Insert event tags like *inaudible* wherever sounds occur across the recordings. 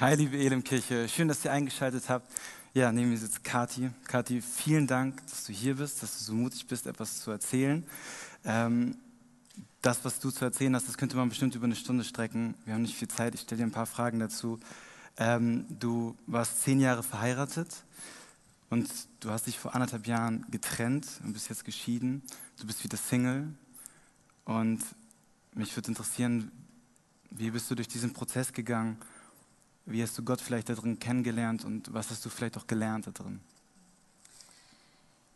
Hi, liebe Elimkirche. Schön, dass ihr eingeschaltet habt. Ja, neben mir sitzt Kati. Kati, vielen Dank, dass du hier bist, dass du so mutig bist, etwas zu erzählen. Ähm, das, was du zu erzählen hast, das könnte man bestimmt über eine Stunde strecken. Wir haben nicht viel Zeit. Ich stelle dir ein paar Fragen dazu. Ähm, du warst zehn Jahre verheiratet und du hast dich vor anderthalb Jahren getrennt und bist jetzt geschieden. Du bist wieder Single. Und mich würde interessieren, wie bist du durch diesen Prozess gegangen? Wie hast du Gott vielleicht darin kennengelernt und was hast du vielleicht auch gelernt darin?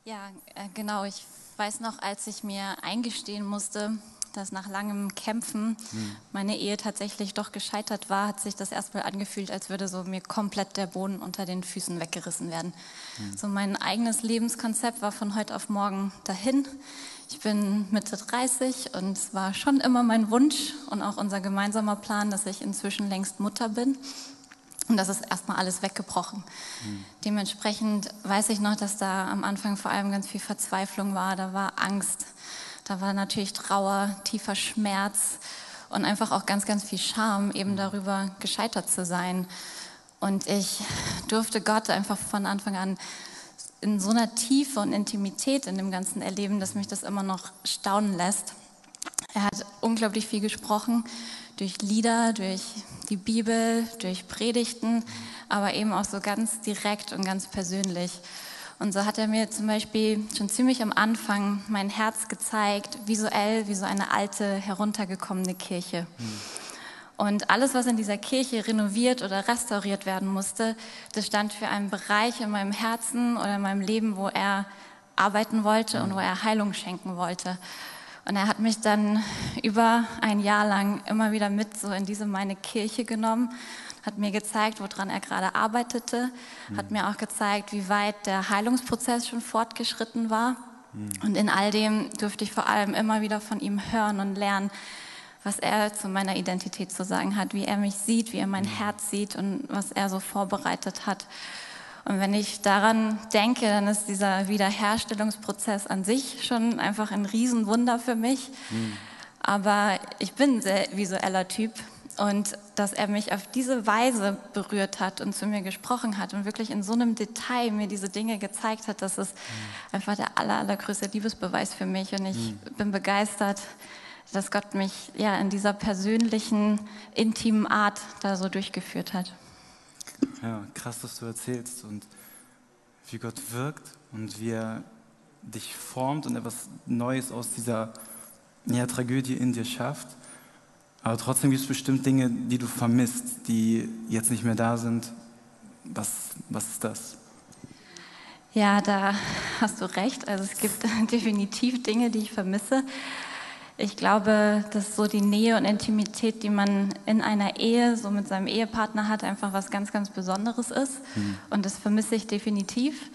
Ja, äh, genau. Ich weiß noch, als ich mir eingestehen musste, dass nach langem Kämpfen hm. meine Ehe tatsächlich doch gescheitert war, hat sich das erstmal angefühlt, als würde so mir komplett der Boden unter den Füßen weggerissen werden. Hm. So mein eigenes Lebenskonzept war von heute auf morgen dahin. Ich bin Mitte 30 und es war schon immer mein Wunsch und auch unser gemeinsamer Plan, dass ich inzwischen längst Mutter bin. Und das ist erstmal alles weggebrochen. Mhm. Dementsprechend weiß ich noch, dass da am Anfang vor allem ganz viel Verzweiflung war, da war Angst, da war natürlich Trauer, tiefer Schmerz und einfach auch ganz, ganz viel Scham, eben darüber gescheitert zu sein. Und ich durfte Gott einfach von Anfang an in so einer Tiefe und Intimität in dem Ganzen erleben, dass mich das immer noch staunen lässt. Er hat unglaublich viel gesprochen, durch Lieder, durch die Bibel, durch Predigten, aber eben auch so ganz direkt und ganz persönlich. Und so hat er mir zum Beispiel schon ziemlich am Anfang mein Herz gezeigt, visuell wie so eine alte, heruntergekommene Kirche. Und alles, was in dieser Kirche renoviert oder restauriert werden musste, das stand für einen Bereich in meinem Herzen oder in meinem Leben, wo er arbeiten wollte und wo er Heilung schenken wollte. Und er hat mich dann über ein Jahr lang immer wieder mit so in diese meine Kirche genommen, hat mir gezeigt, woran er gerade arbeitete, mhm. hat mir auch gezeigt, wie weit der Heilungsprozess schon fortgeschritten war. Mhm. Und in all dem durfte ich vor allem immer wieder von ihm hören und lernen, was er zu meiner Identität zu sagen hat, wie er mich sieht, wie er mein Herz sieht und was er so vorbereitet hat. Und wenn ich daran denke, dann ist dieser Wiederherstellungsprozess an sich schon einfach ein Riesenwunder für mich. Mhm. Aber ich bin ein sehr visueller Typ und dass er mich auf diese Weise berührt hat und zu mir gesprochen hat und wirklich in so einem Detail mir diese Dinge gezeigt hat, das ist mhm. einfach der aller, allergrößte Liebesbeweis für mich. Und ich mhm. bin begeistert, dass Gott mich ja in dieser persönlichen, intimen Art da so durchgeführt hat. Ja, krass, dass du erzählst und wie Gott wirkt und wie er dich formt und etwas Neues aus dieser ja, Tragödie in dir schafft. Aber trotzdem gibt es bestimmt Dinge, die du vermisst, die jetzt nicht mehr da sind. Was, was ist das? Ja, da hast du recht. Also es gibt *laughs* definitiv Dinge, die ich vermisse. Ich glaube, dass so die Nähe und Intimität, die man in einer Ehe so mit seinem Ehepartner hat, einfach was ganz, ganz Besonderes ist. Mhm. Und das vermisse ich definitiv.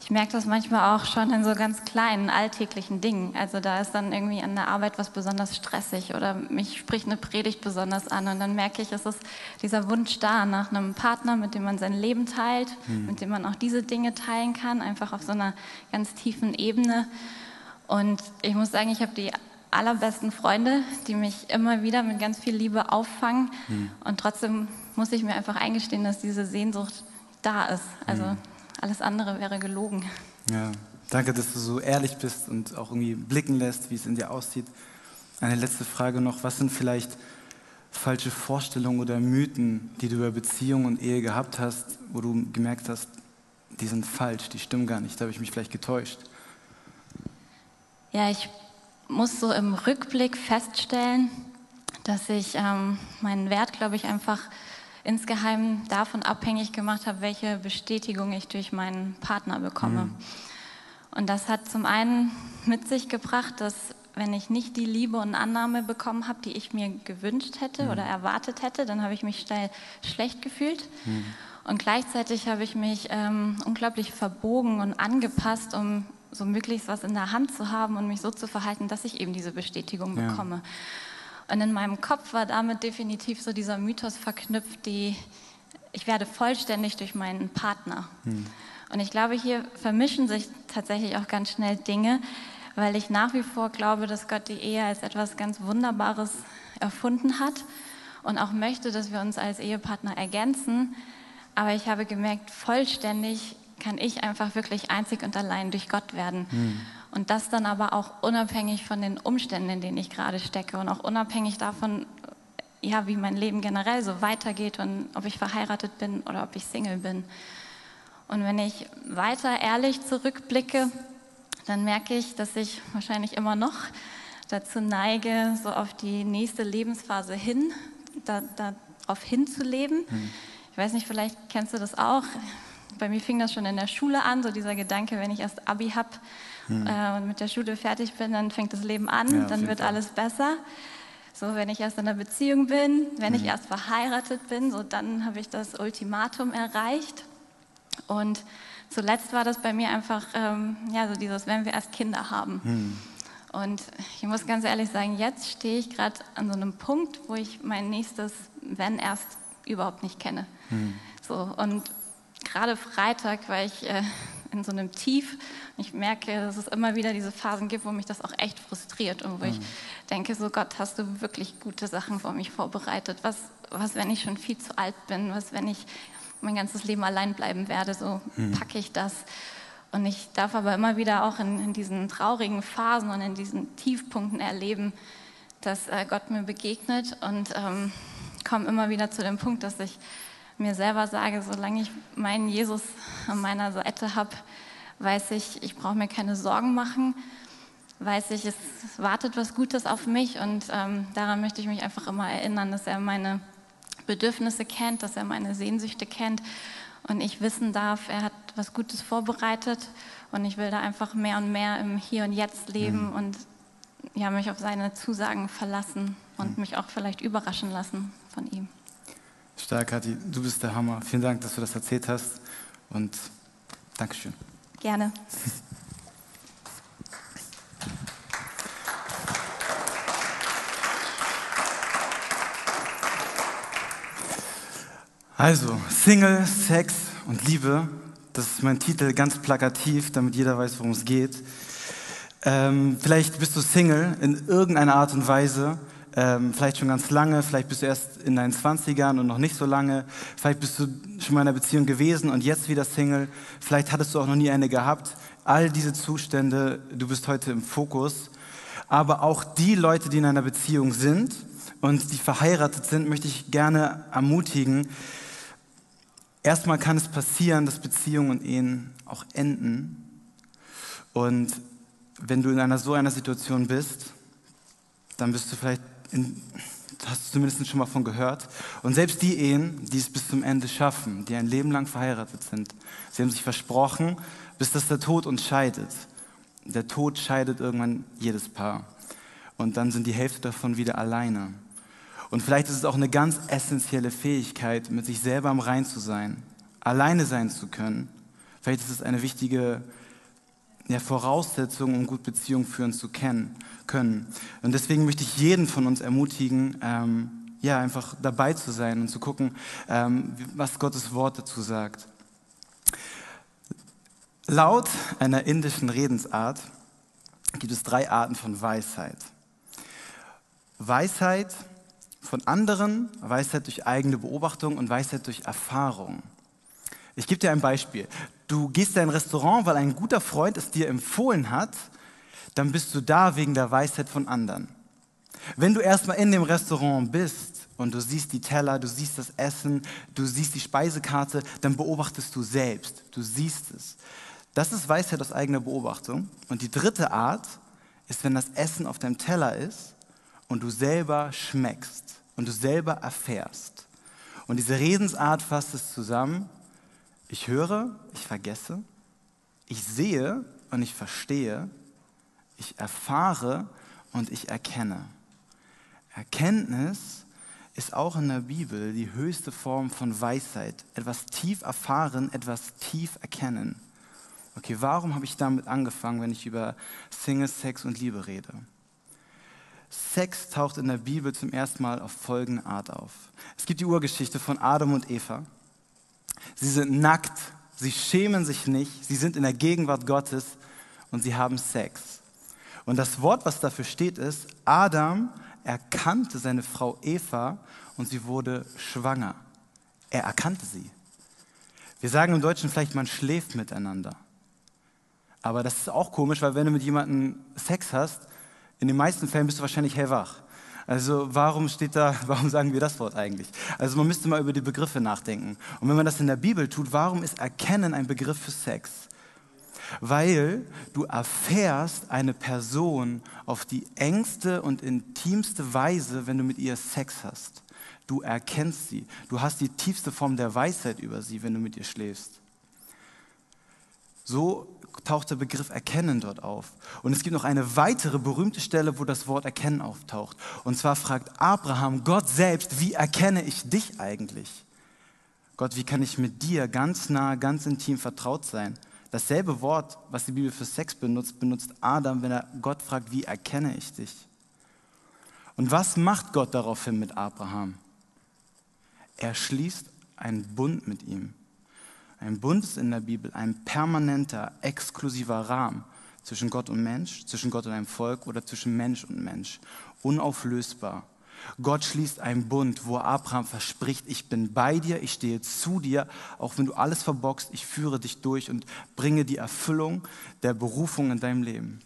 Ich merke das manchmal auch schon in so ganz kleinen alltäglichen Dingen. Also da ist dann irgendwie an der Arbeit was besonders stressig oder mich spricht eine Predigt besonders an und dann merke ich, es ist dieser Wunsch da nach einem Partner, mit dem man sein Leben teilt, mhm. mit dem man auch diese Dinge teilen kann, einfach auf so einer ganz tiefen Ebene. Und ich muss sagen, ich habe die allerbesten Freunde, die mich immer wieder mit ganz viel Liebe auffangen. Mhm. Und trotzdem muss ich mir einfach eingestehen, dass diese Sehnsucht da ist. Also mhm. alles andere wäre gelogen. Ja, danke, dass du so ehrlich bist und auch irgendwie blicken lässt, wie es in dir aussieht. Eine letzte Frage noch. Was sind vielleicht falsche Vorstellungen oder Mythen, die du über Beziehung und Ehe gehabt hast, wo du gemerkt hast, die sind falsch, die stimmen gar nicht, da habe ich mich vielleicht getäuscht? Ja, ich muss so im Rückblick feststellen, dass ich ähm, meinen Wert, glaube ich, einfach insgeheim davon abhängig gemacht habe, welche Bestätigung ich durch meinen Partner bekomme. Mhm. Und das hat zum einen mit sich gebracht, dass wenn ich nicht die Liebe und Annahme bekommen habe, die ich mir gewünscht hätte mhm. oder erwartet hätte, dann habe ich mich schnell schlecht gefühlt. Mhm. Und gleichzeitig habe ich mich ähm, unglaublich verbogen und angepasst, um so möglichst was in der Hand zu haben und mich so zu verhalten, dass ich eben diese Bestätigung ja. bekomme. Und in meinem Kopf war damit definitiv so dieser Mythos verknüpft, die ich werde vollständig durch meinen Partner. Hm. Und ich glaube, hier vermischen sich tatsächlich auch ganz schnell Dinge, weil ich nach wie vor glaube, dass Gott die Ehe als etwas ganz Wunderbares erfunden hat und auch möchte, dass wir uns als Ehepartner ergänzen. Aber ich habe gemerkt, vollständig kann ich einfach wirklich einzig und allein durch Gott werden. Mhm. Und das dann aber auch unabhängig von den Umständen, in denen ich gerade stecke und auch unabhängig davon, ja, wie mein Leben generell so weitergeht und ob ich verheiratet bin oder ob ich Single bin. Und wenn ich weiter ehrlich zurückblicke, dann merke ich, dass ich wahrscheinlich immer noch dazu neige, so auf die nächste Lebensphase hin, da, darauf hinzuleben. Hm. Ich weiß nicht, vielleicht kennst du das auch. Bei mir fing das schon in der Schule an, so dieser Gedanke, wenn ich erst Abi habe hm. äh, und mit der Schule fertig bin, dann fängt das Leben an, ja, dann wird Fall. alles besser. So, wenn ich erst in einer Beziehung bin, wenn hm. ich erst verheiratet bin, so dann habe ich das Ultimatum erreicht. Und zuletzt war das bei mir einfach, ähm, ja, so dieses, wenn wir erst Kinder haben. Hm. Und ich muss ganz ehrlich sagen, jetzt stehe ich gerade an so einem Punkt, wo ich mein nächstes Wenn erst überhaupt nicht kenne. Hm. So, und gerade Freitag war ich äh, in so einem Tief. Ich merke, dass es immer wieder diese Phasen gibt, wo mich das auch echt frustriert und wo hm. ich denke, so Gott, hast du wirklich gute Sachen für mich vorbereitet? Was, was, wenn ich schon viel zu alt bin? Was, wenn ich mein ganzes Leben allein bleiben werde, so hm. packe ich das. Und ich darf aber immer wieder auch in, in, diesen traurigen Phasen und in diesen Tiefpunkten erleben, dass äh, Gott mir begegnet und ähm, komme immer wieder zu dem Punkt, dass ich mir selber sage, solange ich meinen Jesus an meiner Seite habe, weiß ich, ich brauche mir keine Sorgen machen, weiß ich, es wartet was Gutes auf mich und ähm, daran möchte ich mich einfach immer erinnern, dass er meine Bedürfnisse kennt, dass er meine Sehnsüchte kennt und ich wissen darf, er hat was Gutes vorbereitet und ich will da einfach mehr und mehr im Hier und Jetzt leben mhm. und ja, mich auf seine Zusagen verlassen und mhm. mich auch vielleicht überraschen lassen von ihm. Stark, Kathi, du bist der Hammer. Vielen Dank, dass du das erzählt hast und Dankeschön. Gerne. Also, Single, Sex und Liebe, das ist mein Titel, ganz plakativ, damit jeder weiß, worum es geht. Ähm, vielleicht bist du Single in irgendeiner Art und Weise, ähm, vielleicht schon ganz lange, vielleicht bist du erst in deinen 20ern und noch nicht so lange, vielleicht bist du schon mal in einer Beziehung gewesen und jetzt wieder Single, vielleicht hattest du auch noch nie eine gehabt. All diese Zustände, du bist heute im Fokus. Aber auch die Leute, die in einer Beziehung sind und die verheiratet sind, möchte ich gerne ermutigen, Erstmal kann es passieren, dass Beziehungen und Ehen auch enden. Und wenn du in einer so einer Situation bist, dann bist du vielleicht, in, hast du zumindest schon mal von gehört. Und selbst die Ehen, die es bis zum Ende schaffen, die ein Leben lang verheiratet sind, sie haben sich versprochen, bis dass der Tod uns scheidet. Der Tod scheidet irgendwann jedes Paar. Und dann sind die Hälfte davon wieder alleine. Und vielleicht ist es auch eine ganz essentielle Fähigkeit, mit sich selber am Rein zu sein, alleine sein zu können. Vielleicht ist es eine wichtige ja, Voraussetzung, um gut Beziehungen führen zu kennen, können. Und deswegen möchte ich jeden von uns ermutigen, ähm, ja, einfach dabei zu sein und zu gucken, ähm, was Gottes Wort dazu sagt. Laut einer indischen Redensart gibt es drei Arten von Weisheit. Weisheit von anderen, Weisheit durch eigene Beobachtung und Weisheit durch Erfahrung. Ich gebe dir ein Beispiel. Du gehst in ein Restaurant, weil ein guter Freund es dir empfohlen hat, dann bist du da wegen der Weisheit von anderen. Wenn du erstmal in dem Restaurant bist und du siehst die Teller, du siehst das Essen, du siehst die Speisekarte, dann beobachtest du selbst, du siehst es. Das ist Weisheit aus eigener Beobachtung. Und die dritte Art ist, wenn das Essen auf deinem Teller ist und du selber schmeckst und du selber erfährst. Und diese Redensart fasst es zusammen. Ich höre, ich vergesse, ich sehe und ich verstehe, ich erfahre und ich erkenne. Erkenntnis ist auch in der Bibel die höchste Form von Weisheit. Etwas tief erfahren, etwas tief erkennen. Okay, warum habe ich damit angefangen, wenn ich über Single, Sex und Liebe rede? Sex taucht in der Bibel zum ersten Mal auf folgende Art auf. Es gibt die Urgeschichte von Adam und Eva. Sie sind nackt, sie schämen sich nicht, sie sind in der Gegenwart Gottes und sie haben Sex. Und das Wort, was dafür steht, ist, Adam erkannte seine Frau Eva und sie wurde schwanger. Er erkannte sie. Wir sagen im Deutschen vielleicht, man schläft miteinander. Aber das ist auch komisch, weil wenn du mit jemandem Sex hast, in den meisten Fällen bist du wahrscheinlich hellwach. Also warum steht da, *laughs* warum sagen wir das Wort eigentlich? Also man müsste mal über die Begriffe nachdenken. Und wenn man das in der Bibel tut, warum ist Erkennen ein Begriff für Sex? Weil du erfährst eine Person auf die engste und intimste Weise, wenn du mit ihr Sex hast. Du erkennst sie. Du hast die tiefste Form der Weisheit über sie, wenn du mit ihr schläfst. So taucht der Begriff Erkennen dort auf. Und es gibt noch eine weitere berühmte Stelle, wo das Wort Erkennen auftaucht. Und zwar fragt Abraham Gott selbst, wie erkenne ich dich eigentlich? Gott, wie kann ich mit dir ganz nah, ganz intim vertraut sein? Dasselbe Wort, was die Bibel für Sex benutzt, benutzt Adam, wenn er Gott fragt, wie erkenne ich dich? Und was macht Gott daraufhin mit Abraham? Er schließt einen Bund mit ihm. Ein Bund ist in der Bibel ein permanenter, exklusiver Rahmen zwischen Gott und Mensch, zwischen Gott und einem Volk oder zwischen Mensch und Mensch. Unauflösbar. Gott schließt einen Bund, wo Abraham verspricht, ich bin bei dir, ich stehe zu dir, auch wenn du alles verbockst, ich führe dich durch und bringe die Erfüllung der Berufung in deinem Leben.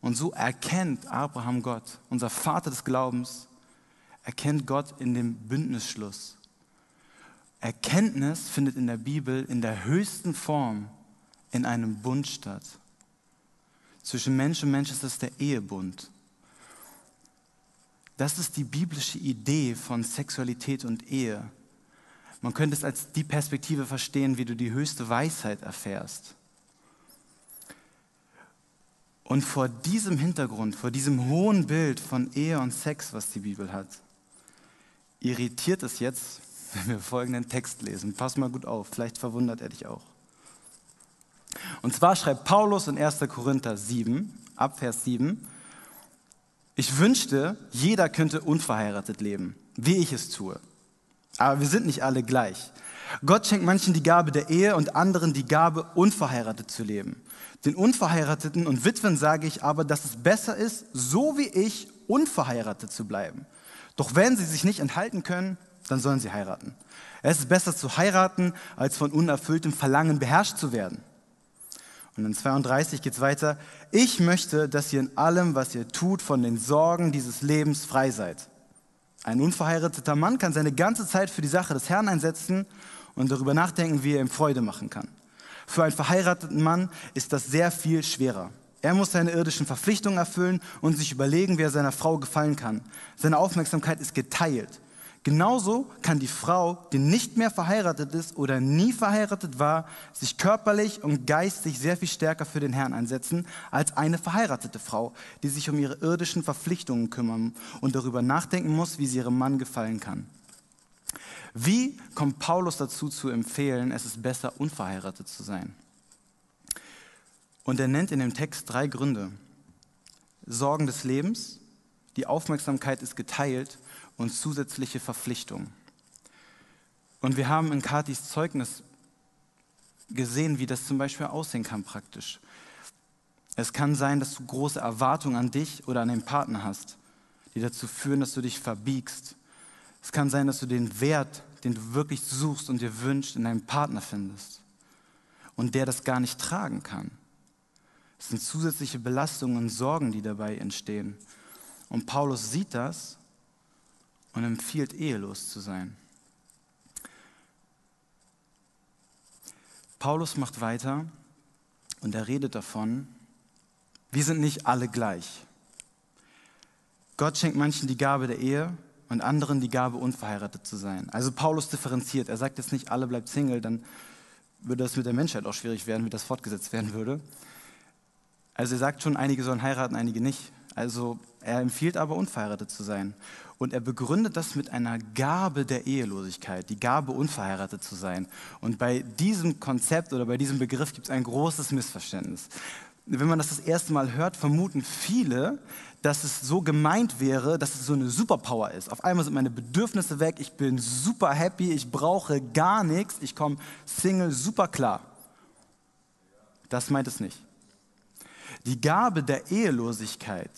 Und so erkennt Abraham Gott, unser Vater des Glaubens, erkennt Gott in dem Bündnisschluss. Erkenntnis findet in der Bibel in der höchsten Form in einem Bund statt. Zwischen Mensch und Mensch ist es der Ehebund. Das ist die biblische Idee von Sexualität und Ehe. Man könnte es als die Perspektive verstehen, wie du die höchste Weisheit erfährst. Und vor diesem Hintergrund, vor diesem hohen Bild von Ehe und Sex, was die Bibel hat, irritiert es jetzt, wenn wir folgenden Text lesen. Pass mal gut auf, vielleicht verwundert er dich auch. Und zwar schreibt Paulus in 1. Korinther 7, ab Vers 7, ich wünschte, jeder könnte unverheiratet leben, wie ich es tue. Aber wir sind nicht alle gleich. Gott schenkt manchen die Gabe der Ehe und anderen die Gabe, unverheiratet zu leben. Den Unverheirateten und Witwen sage ich aber, dass es besser ist, so wie ich, unverheiratet zu bleiben. Doch wenn sie sich nicht enthalten können, dann sollen sie heiraten. Es ist besser zu heiraten, als von unerfülltem Verlangen beherrscht zu werden. Und in 32 geht es weiter. Ich möchte, dass ihr in allem, was ihr tut, von den Sorgen dieses Lebens frei seid. Ein unverheirateter Mann kann seine ganze Zeit für die Sache des Herrn einsetzen und darüber nachdenken, wie er ihm Freude machen kann. Für einen verheirateten Mann ist das sehr viel schwerer. Er muss seine irdischen Verpflichtungen erfüllen und sich überlegen, wie er seiner Frau gefallen kann. Seine Aufmerksamkeit ist geteilt. Genauso kann die Frau, die nicht mehr verheiratet ist oder nie verheiratet war, sich körperlich und geistig sehr viel stärker für den Herrn einsetzen als eine verheiratete Frau, die sich um ihre irdischen Verpflichtungen kümmern und darüber nachdenken muss, wie sie ihrem Mann gefallen kann. Wie kommt Paulus dazu zu empfehlen, es ist besser, unverheiratet zu sein? Und er nennt in dem Text drei Gründe. Sorgen des Lebens, die Aufmerksamkeit ist geteilt und zusätzliche Verpflichtungen. Und wir haben in Katis Zeugnis gesehen, wie das zum Beispiel aussehen kann praktisch. Es kann sein, dass du große Erwartungen an dich oder an den Partner hast, die dazu führen, dass du dich verbiegst. Es kann sein, dass du den Wert, den du wirklich suchst und dir wünschst, in deinem Partner findest und der das gar nicht tragen kann. Es sind zusätzliche Belastungen und Sorgen, die dabei entstehen. Und Paulus sieht das und empfiehlt, ehelos zu sein. Paulus macht weiter und er redet davon, wir sind nicht alle gleich. Gott schenkt manchen die Gabe der Ehe und anderen die Gabe, unverheiratet zu sein. Also Paulus differenziert. Er sagt jetzt nicht, alle bleibt Single, dann würde das mit der Menschheit auch schwierig werden, wie das fortgesetzt werden würde. Also er sagt schon, einige sollen heiraten, einige nicht. Also er empfiehlt aber, unverheiratet zu sein. Und er begründet das mit einer Gabe der Ehelosigkeit, die Gabe, unverheiratet zu sein. Und bei diesem Konzept oder bei diesem Begriff gibt es ein großes Missverständnis. Wenn man das das erste Mal hört, vermuten viele, dass es so gemeint wäre, dass es so eine Superpower ist. Auf einmal sind meine Bedürfnisse weg, ich bin super happy, ich brauche gar nichts, ich komme Single super klar. Das meint es nicht. Die Gabe der Ehelosigkeit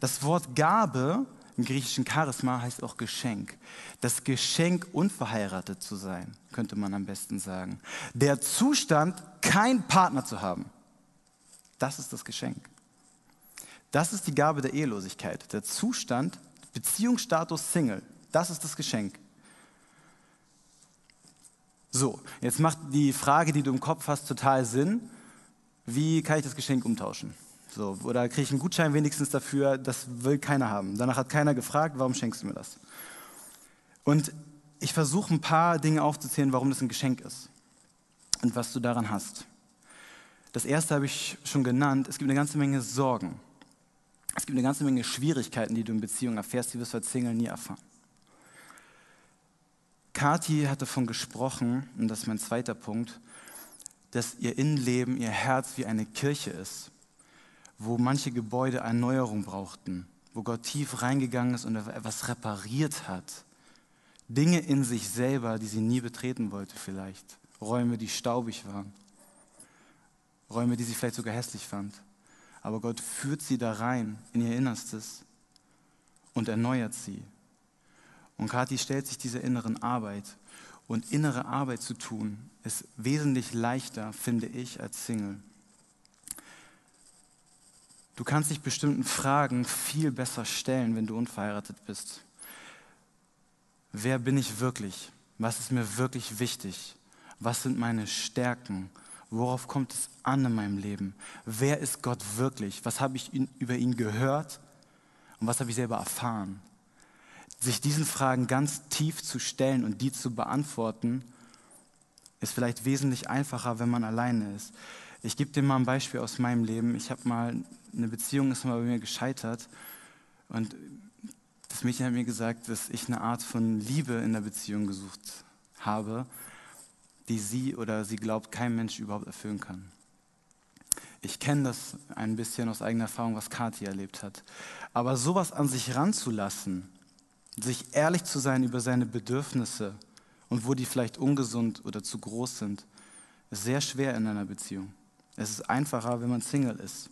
Das Wort Gabe im griechischen Charisma heißt auch Geschenk. Das Geschenk, unverheiratet zu sein, könnte man am besten sagen. Der Zustand, keinen Partner zu haben. Das ist das Geschenk. Das ist die Gabe der Ehelosigkeit. Der Zustand, Beziehungsstatus Single. Das ist das Geschenk. So, jetzt macht die Frage, die du im Kopf hast, total Sinn. Wie kann ich das Geschenk umtauschen? So, oder kriege ich einen Gutschein wenigstens dafür? Das will keiner haben. Danach hat keiner gefragt, warum schenkst du mir das? Und ich versuche ein paar Dinge aufzuzählen, warum das ein Geschenk ist und was du daran hast. Das erste habe ich schon genannt. Es gibt eine ganze Menge Sorgen. Es gibt eine ganze Menge Schwierigkeiten, die du in Beziehungen erfährst, die wirst du als Single nie erfahren. Kathi hat davon gesprochen, und das ist mein zweiter Punkt, dass ihr Innenleben, ihr Herz wie eine Kirche ist, wo manche Gebäude Erneuerung brauchten, wo Gott tief reingegangen ist und etwas repariert hat. Dinge in sich selber, die sie nie betreten wollte vielleicht. Räume, die staubig waren. Räume, die sie vielleicht sogar hässlich fand. Aber Gott führt sie da rein in ihr Innerstes und erneuert sie. Und Kathi stellt sich dieser inneren Arbeit. Und innere Arbeit zu tun, ist wesentlich leichter, finde ich, als Single. Du kannst dich bestimmten Fragen viel besser stellen, wenn du unverheiratet bist. Wer bin ich wirklich? Was ist mir wirklich wichtig? Was sind meine Stärken? Worauf kommt es an in meinem Leben? Wer ist Gott wirklich? Was habe ich über ihn gehört und was habe ich selber erfahren? Sich diesen Fragen ganz tief zu stellen und die zu beantworten, ist vielleicht wesentlich einfacher, wenn man alleine ist. Ich gebe dir mal ein Beispiel aus meinem Leben. Ich habe mal eine Beziehung ist mal bei mir gescheitert und das Mädchen hat mir gesagt, dass ich eine Art von Liebe in der Beziehung gesucht habe, die sie oder sie glaubt, kein Mensch überhaupt erfüllen kann. Ich kenne das ein bisschen aus eigener Erfahrung, was Kathi erlebt hat. Aber sowas an sich ranzulassen, sich ehrlich zu sein über seine Bedürfnisse und wo die vielleicht ungesund oder zu groß sind, ist sehr schwer in einer Beziehung. Es ist einfacher, wenn man Single ist.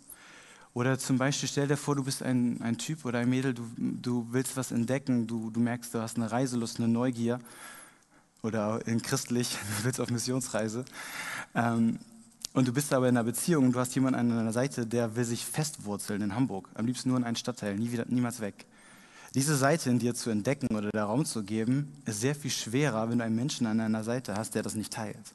Oder zum Beispiel stell dir vor, du bist ein, ein Typ oder ein Mädel, du, du willst was entdecken, du, du merkst, du hast eine Reiselust, eine Neugier oder in christlich, *laughs* du willst auf Missionsreise. Ähm, und du bist aber in einer Beziehung und du hast jemanden an deiner Seite, der will sich festwurzeln in Hamburg, am liebsten nur in einen Stadtteil, nie wieder, niemals weg. Diese Seite in dir zu entdecken oder der Raum zu geben, ist sehr viel schwerer, wenn du einen Menschen an deiner Seite hast, der das nicht teilt.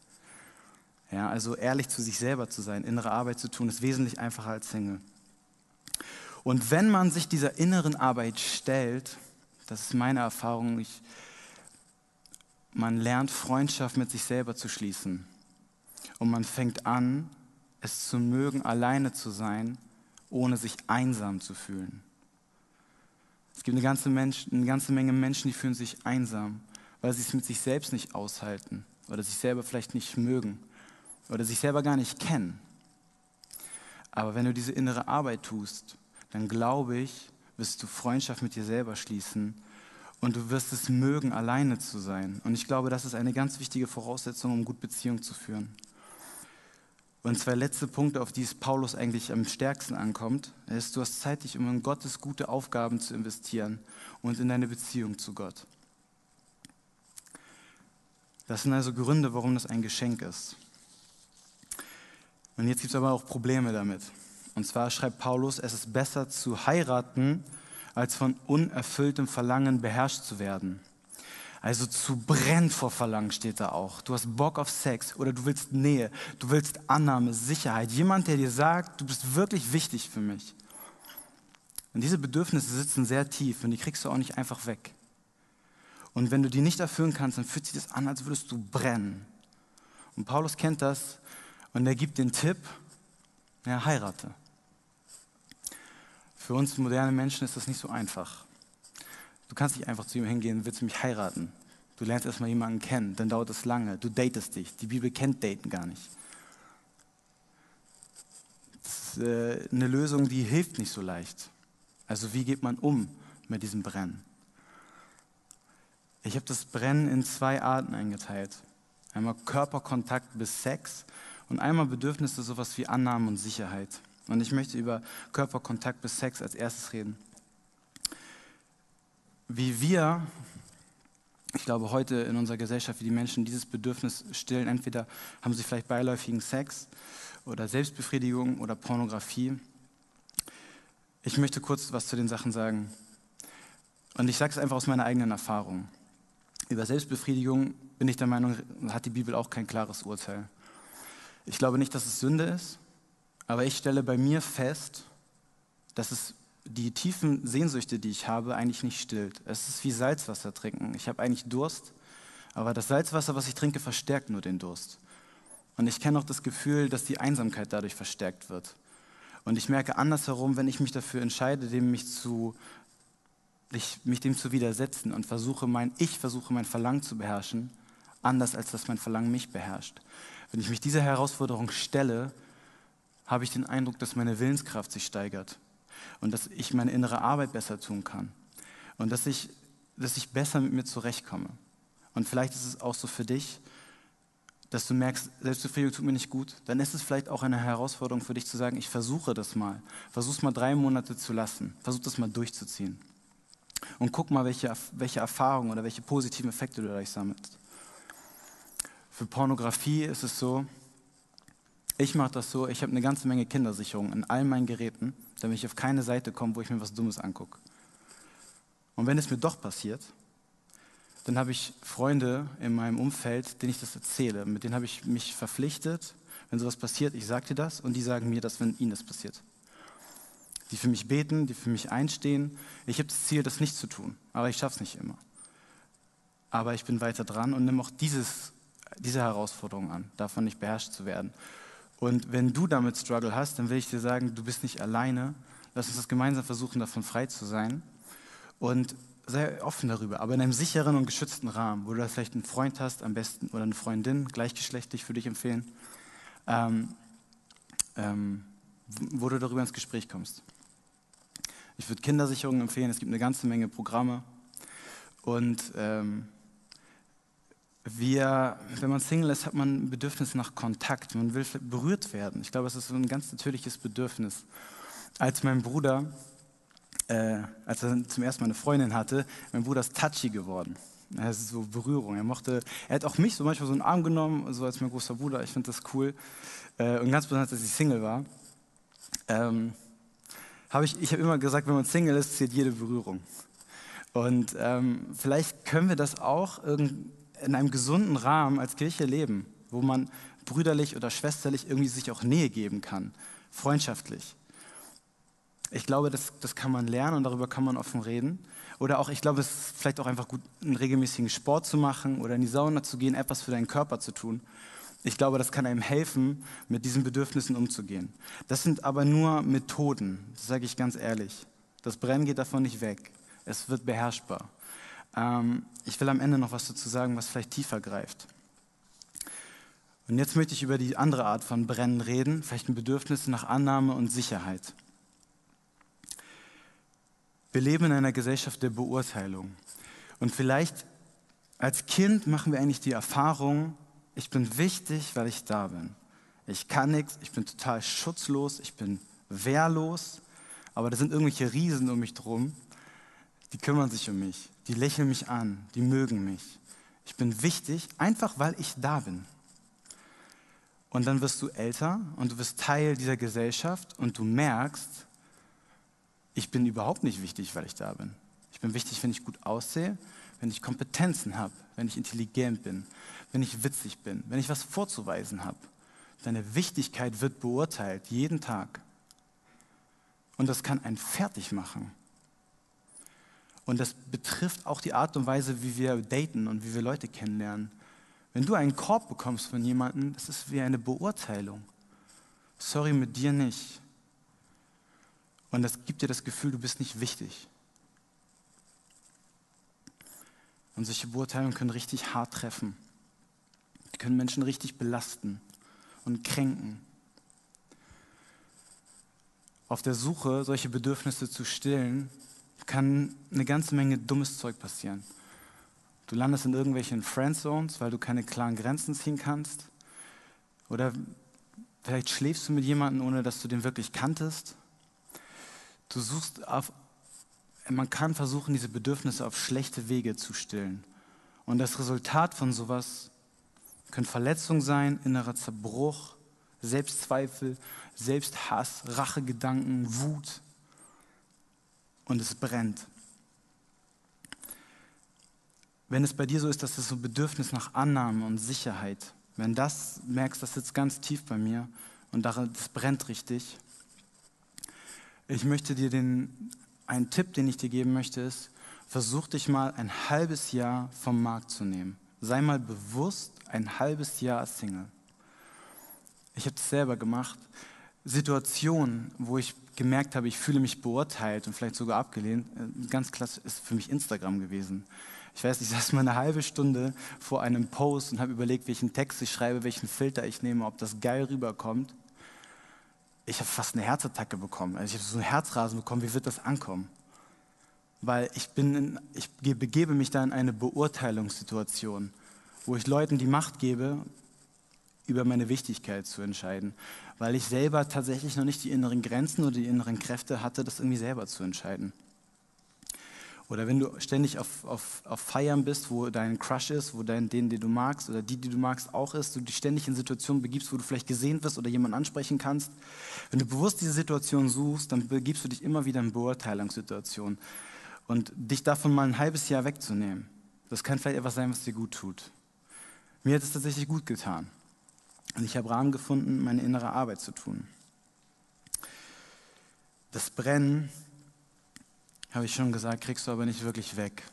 Ja, also ehrlich zu sich selber zu sein, innere Arbeit zu tun, ist wesentlich einfacher als Single. Und wenn man sich dieser inneren Arbeit stellt, das ist meine Erfahrung, ich, man lernt Freundschaft mit sich selber zu schließen. Und man fängt an, es zu mögen, alleine zu sein, ohne sich einsam zu fühlen. Es gibt eine ganze, Mensch, eine ganze Menge Menschen, die fühlen sich einsam, weil sie es mit sich selbst nicht aushalten oder sich selber vielleicht nicht mögen oder sich selber gar nicht kennen. Aber wenn du diese innere Arbeit tust, dann glaube ich, wirst du Freundschaft mit dir selber schließen und du wirst es mögen, alleine zu sein. Und ich glaube, das ist eine ganz wichtige Voraussetzung, um gut Beziehung zu führen. Und zwei letzte Punkte, auf die es Paulus eigentlich am stärksten ankommt, ist, du hast Zeit, dich um in Gottes gute Aufgaben zu investieren und in deine Beziehung zu Gott. Das sind also Gründe, warum das ein Geschenk ist. Und jetzt gibt es aber auch Probleme damit. Und zwar schreibt Paulus, es ist besser zu heiraten, als von unerfülltem Verlangen beherrscht zu werden. Also zu brennen vor Verlangen steht da auch. Du hast Bock auf Sex oder du willst Nähe, du willst Annahme, Sicherheit. Jemand, der dir sagt, du bist wirklich wichtig für mich. Und diese Bedürfnisse sitzen sehr tief und die kriegst du auch nicht einfach weg. Und wenn du die nicht erfüllen kannst, dann fühlt sich das an, als würdest du brennen. Und Paulus kennt das und er gibt den Tipp, ja, heirate. Für uns moderne Menschen ist das nicht so einfach. Du kannst nicht einfach zu ihm hingehen, willst du mich heiraten? Du lernst erstmal jemanden kennen, dann dauert es lange. Du datest dich. Die Bibel kennt Daten gar nicht. Das ist äh, eine Lösung, die hilft nicht so leicht. Also wie geht man um mit diesem Brennen? Ich habe das Brennen in zwei Arten eingeteilt. Einmal Körperkontakt bis Sex und einmal Bedürfnisse, sowas wie Annahme und Sicherheit. Und ich möchte über Körperkontakt bis Sex als erstes reden. wie wir, ich glaube heute in unserer Gesellschaft, wie die Menschen dieses Bedürfnis stillen, entweder haben sie vielleicht beiläufigen Sex oder Selbstbefriedigung oder Pornografie. Ich möchte kurz was zu den Sachen sagen. Und ich sage es einfach aus meiner eigenen Erfahrung. Über Selbstbefriedigung bin ich der Meinung, hat die Bibel auch kein klares Urteil. Ich glaube nicht, dass es Sünde ist, aber ich stelle bei mir fest, dass es die tiefen Sehnsüchte, die ich habe, eigentlich nicht stillt. Es ist wie Salzwasser trinken. Ich habe eigentlich Durst, aber das Salzwasser, was ich trinke, verstärkt nur den Durst. Und ich kenne auch das Gefühl, dass die Einsamkeit dadurch verstärkt wird. Und ich merke andersherum, wenn ich mich dafür entscheide, dem mich zu ich, mich dem zu widersetzen und versuche mein, ich versuche mein Verlangen zu beherrschen, anders als dass mein Verlangen mich beherrscht. Wenn ich mich dieser Herausforderung stelle, habe ich den Eindruck, dass meine Willenskraft sich steigert und dass ich meine innere Arbeit besser tun kann und dass ich, dass ich besser mit mir zurechtkomme. Und vielleicht ist es auch so für dich, dass du merkst, Selbstbefriedigung tut mir nicht gut, dann ist es vielleicht auch eine Herausforderung für dich zu sagen, ich versuche das mal. Versuch es mal drei Monate zu lassen. Versuch das mal durchzuziehen. Und guck mal, welche, welche Erfahrungen oder welche positiven Effekte du dadurch sammelst. Für Pornografie ist es so, ich mache das so, ich habe eine ganze Menge Kindersicherungen in all meinen Geräten, damit ich auf keine Seite komme, wo ich mir was Dummes angucke. Und wenn es mir doch passiert, dann habe ich Freunde in meinem Umfeld, denen ich das erzähle. Mit denen habe ich mich verpflichtet, wenn sowas passiert, ich sage dir das und die sagen mir das, wenn ihnen das passiert die für mich beten, die für mich einstehen. Ich habe das Ziel, das nicht zu tun, aber ich schaffe es nicht immer. Aber ich bin weiter dran und nehme auch dieses, diese Herausforderung an, davon nicht beherrscht zu werden. Und wenn du damit Struggle hast, dann will ich dir sagen, du bist nicht alleine. Lass uns das gemeinsam versuchen, davon frei zu sein. Und sei offen darüber, aber in einem sicheren und geschützten Rahmen, wo du vielleicht einen Freund hast, am besten, oder eine Freundin, gleichgeschlechtlich für dich empfehlen, ähm, ähm, wo du darüber ins Gespräch kommst. Ich würde Kindersicherungen empfehlen, es gibt eine ganze Menge Programme. Und ähm, wir, wenn man Single ist, hat man ein Bedürfnis nach Kontakt. Man will berührt werden. Ich glaube, es ist so ein ganz natürliches Bedürfnis. Als mein Bruder, äh, als er zum ersten Mal eine Freundin hatte, mein Bruder ist touchy geworden. Das ist so Berührung. Er mochte, er hat auch mich so manchmal so einen Arm genommen, so als mein großer Bruder. Ich finde das cool. Äh, und ganz besonders, als ich Single war. Ähm, habe ich, ich habe immer gesagt, wenn man Single ist, zählt jede Berührung. Und ähm, vielleicht können wir das auch in einem gesunden Rahmen als Kirche leben, wo man brüderlich oder schwesterlich irgendwie sich auch Nähe geben kann, freundschaftlich. Ich glaube, das, das kann man lernen und darüber kann man offen reden. Oder auch, ich glaube, es ist vielleicht auch einfach gut, einen regelmäßigen Sport zu machen oder in die Sauna zu gehen, etwas für deinen Körper zu tun. Ich glaube, das kann einem helfen, mit diesen Bedürfnissen umzugehen. Das sind aber nur Methoden, das sage ich ganz ehrlich. Das Brennen geht davon nicht weg. Es wird beherrschbar. Ähm, ich will am Ende noch was dazu sagen, was vielleicht tiefer greift. Und jetzt möchte ich über die andere Art von Brennen reden, vielleicht ein Bedürfnis nach Annahme und Sicherheit. Wir leben in einer Gesellschaft der Beurteilung. Und vielleicht als Kind machen wir eigentlich die Erfahrung, ich bin wichtig, weil ich da bin. Ich kann nichts, ich bin total schutzlos, ich bin wehrlos, aber da sind irgendwelche Riesen um mich drum, die kümmern sich um mich, die lächeln mich an, die mögen mich. Ich bin wichtig, einfach weil ich da bin. Und dann wirst du älter und du wirst Teil dieser Gesellschaft und du merkst, ich bin überhaupt nicht wichtig, weil ich da bin. Ich bin wichtig, wenn ich gut aussehe, wenn ich Kompetenzen habe, wenn ich intelligent bin, wenn ich witzig bin, wenn ich was vorzuweisen habe. Deine Wichtigkeit wird beurteilt, jeden Tag. Und das kann einen fertig machen. Und das betrifft auch die Art und Weise, wie wir daten und wie wir Leute kennenlernen. Wenn du einen Korb bekommst von jemandem, das ist wie eine Beurteilung. Sorry, mit dir nicht. Und das gibt dir das Gefühl, du bist nicht wichtig. Und solche Beurteilungen können richtig hart treffen. Die können Menschen richtig belasten und kränken. Auf der Suche, solche Bedürfnisse zu stillen, kann eine ganze Menge dummes Zeug passieren. Du landest in irgendwelchen Friendzones, weil du keine klaren Grenzen ziehen kannst. Oder vielleicht schläfst du mit jemandem, ohne dass du den wirklich kanntest. Du suchst auf man kann versuchen, diese Bedürfnisse auf schlechte Wege zu stillen. Und das Resultat von sowas können Verletzungen sein, innerer Zerbruch, Selbstzweifel, Selbsthass, Rachegedanken, Wut. Und es brennt. Wenn es bei dir so ist, dass das so Bedürfnis nach Annahme und Sicherheit, wenn das merkst, das sitzt ganz tief bei mir und das brennt richtig. Ich möchte dir den, einen Tipp, den ich dir geben möchte, ist, versuch dich mal ein halbes Jahr vom Markt zu nehmen. Sei mal bewusst ein halbes Jahr Single. Ich habe es selber gemacht. Situationen, wo ich gemerkt habe, ich fühle mich beurteilt und vielleicht sogar abgelehnt, äh, ganz klasse ist für mich Instagram gewesen. Ich weiß, ich *laughs* saß mal eine halbe Stunde vor einem Post und habe überlegt, welchen Text ich schreibe, welchen Filter ich nehme, ob das geil rüberkommt. Ich habe fast eine Herzattacke bekommen. Also ich habe so einen Herzrasen bekommen, wie wird das ankommen? Weil ich, bin in, ich begebe mich da in eine Beurteilungssituation, wo ich Leuten die Macht gebe, über meine Wichtigkeit zu entscheiden, weil ich selber tatsächlich noch nicht die inneren Grenzen oder die inneren Kräfte hatte, das irgendwie selber zu entscheiden. Oder wenn du ständig auf, auf, auf Feiern bist, wo dein Crush ist, wo dein, den, den du magst oder die, die du magst, auch ist, du dich ständig in Situationen begibst, wo du vielleicht gesehen wirst oder jemanden ansprechen kannst. Wenn du bewusst diese Situation suchst, dann begibst du dich immer wieder in Beurteilungssituationen. Und dich davon mal ein halbes Jahr wegzunehmen, das kann vielleicht etwas sein, was dir gut tut. Mir hat es tatsächlich gut getan. Und ich habe Rahmen gefunden, meine innere Arbeit zu tun. Das Brennen habe ich schon gesagt, kriegst du aber nicht wirklich weg.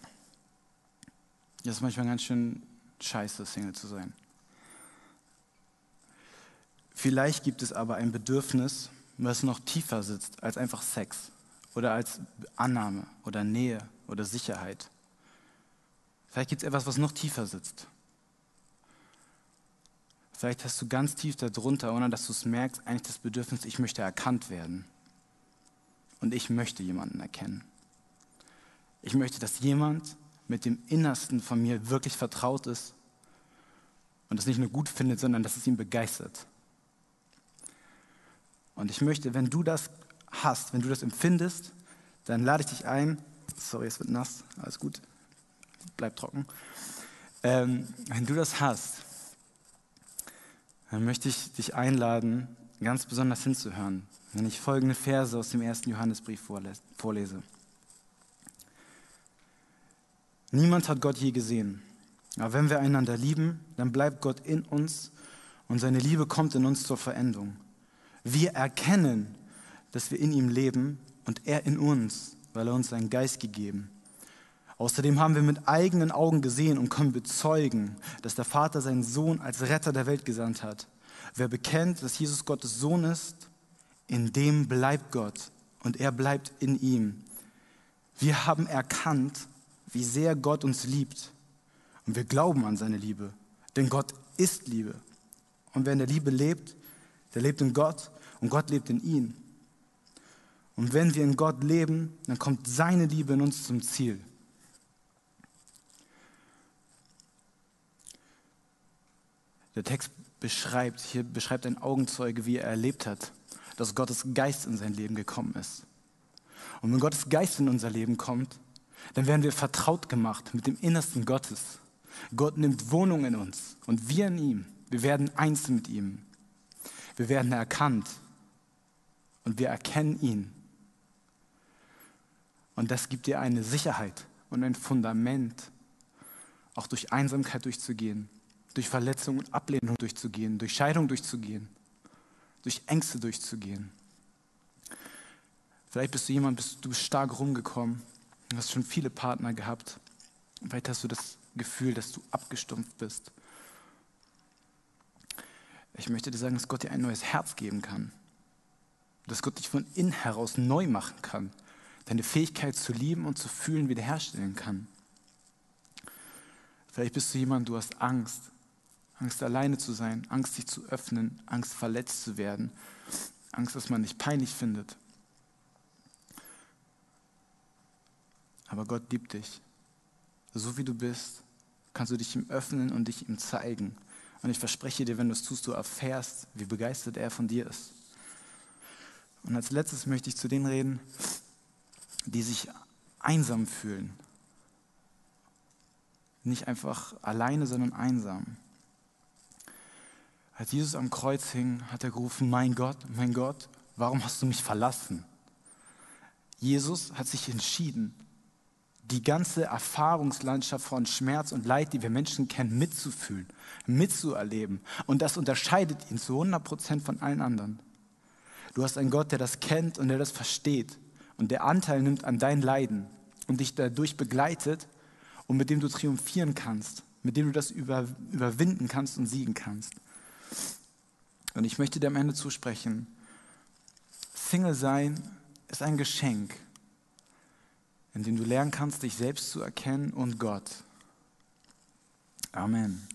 Das ist manchmal ganz schön scheiße, Single zu sein. Vielleicht gibt es aber ein Bedürfnis, was noch tiefer sitzt als einfach Sex oder als Annahme oder Nähe oder Sicherheit. Vielleicht gibt es etwas, was noch tiefer sitzt. Vielleicht hast du ganz tief darunter, ohne dass du es merkst, eigentlich das Bedürfnis, ich möchte erkannt werden. Und ich möchte jemanden erkennen. Ich möchte, dass jemand mit dem Innersten von mir wirklich vertraut ist und das nicht nur gut findet, sondern dass es ihn begeistert. Und ich möchte, wenn du das hast, wenn du das empfindest, dann lade ich dich ein. Sorry, es wird nass, alles gut, bleib trocken. Ähm, wenn du das hast, dann möchte ich dich einladen, ganz besonders hinzuhören, wenn ich folgende Verse aus dem ersten Johannesbrief vorlese. Niemand hat Gott je gesehen. Aber wenn wir einander lieben, dann bleibt Gott in uns und seine Liebe kommt in uns zur Veränderung. Wir erkennen, dass wir in ihm leben und er in uns, weil er uns seinen Geist gegeben. Außerdem haben wir mit eigenen Augen gesehen und können bezeugen, dass der Vater seinen Sohn als Retter der Welt gesandt hat. Wer bekennt, dass Jesus Gottes Sohn ist, in dem bleibt Gott und er bleibt in ihm. Wir haben erkannt, wie sehr Gott uns liebt. Und wir glauben an seine Liebe. Denn Gott ist Liebe. Und wer in der Liebe lebt, der lebt in Gott und Gott lebt in ihm. Und wenn wir in Gott leben, dann kommt seine Liebe in uns zum Ziel. Der Text beschreibt, hier beschreibt ein Augenzeuge, wie er erlebt hat, dass Gottes Geist in sein Leben gekommen ist. Und wenn Gottes Geist in unser Leben kommt, dann werden wir vertraut gemacht mit dem Innersten Gottes. Gott nimmt Wohnung in uns und wir in ihm. Wir werden eins mit ihm. Wir werden erkannt und wir erkennen ihn. Und das gibt dir eine Sicherheit und ein Fundament, auch durch Einsamkeit durchzugehen, durch Verletzung und Ablehnung durchzugehen, durch Scheidung durchzugehen, durch Ängste durchzugehen. Vielleicht bist du jemand, bist, du bist stark rumgekommen hast schon viele Partner gehabt. Vielleicht hast du das Gefühl, dass du abgestumpft bist. Ich möchte dir sagen, dass Gott dir ein neues Herz geben kann. Dass Gott dich von innen heraus neu machen kann. Deine Fähigkeit zu lieben und zu fühlen wiederherstellen kann. Vielleicht bist du jemand, du hast Angst. Angst alleine zu sein, Angst dich zu öffnen, Angst verletzt zu werden, Angst, dass man dich peinlich findet. Aber Gott liebt dich. So wie du bist, kannst du dich ihm öffnen und dich ihm zeigen. Und ich verspreche dir, wenn du es tust, du erfährst, wie begeistert er von dir ist. Und als letztes möchte ich zu denen reden, die sich einsam fühlen. Nicht einfach alleine, sondern einsam. Als Jesus am Kreuz hing, hat er gerufen, mein Gott, mein Gott, warum hast du mich verlassen? Jesus hat sich entschieden, die ganze Erfahrungslandschaft von Schmerz und Leid, die wir Menschen kennen, mitzufühlen, mitzuerleben. Und das unterscheidet ihn zu 100 Prozent von allen anderen. Du hast einen Gott, der das kennt und der das versteht und der Anteil nimmt an dein Leiden und dich dadurch begleitet und mit dem du triumphieren kannst, mit dem du das über, überwinden kannst und siegen kannst. Und ich möchte dir am Ende zusprechen, Single sein ist ein Geschenk in dem du lernen kannst, dich selbst zu erkennen und Gott. Amen.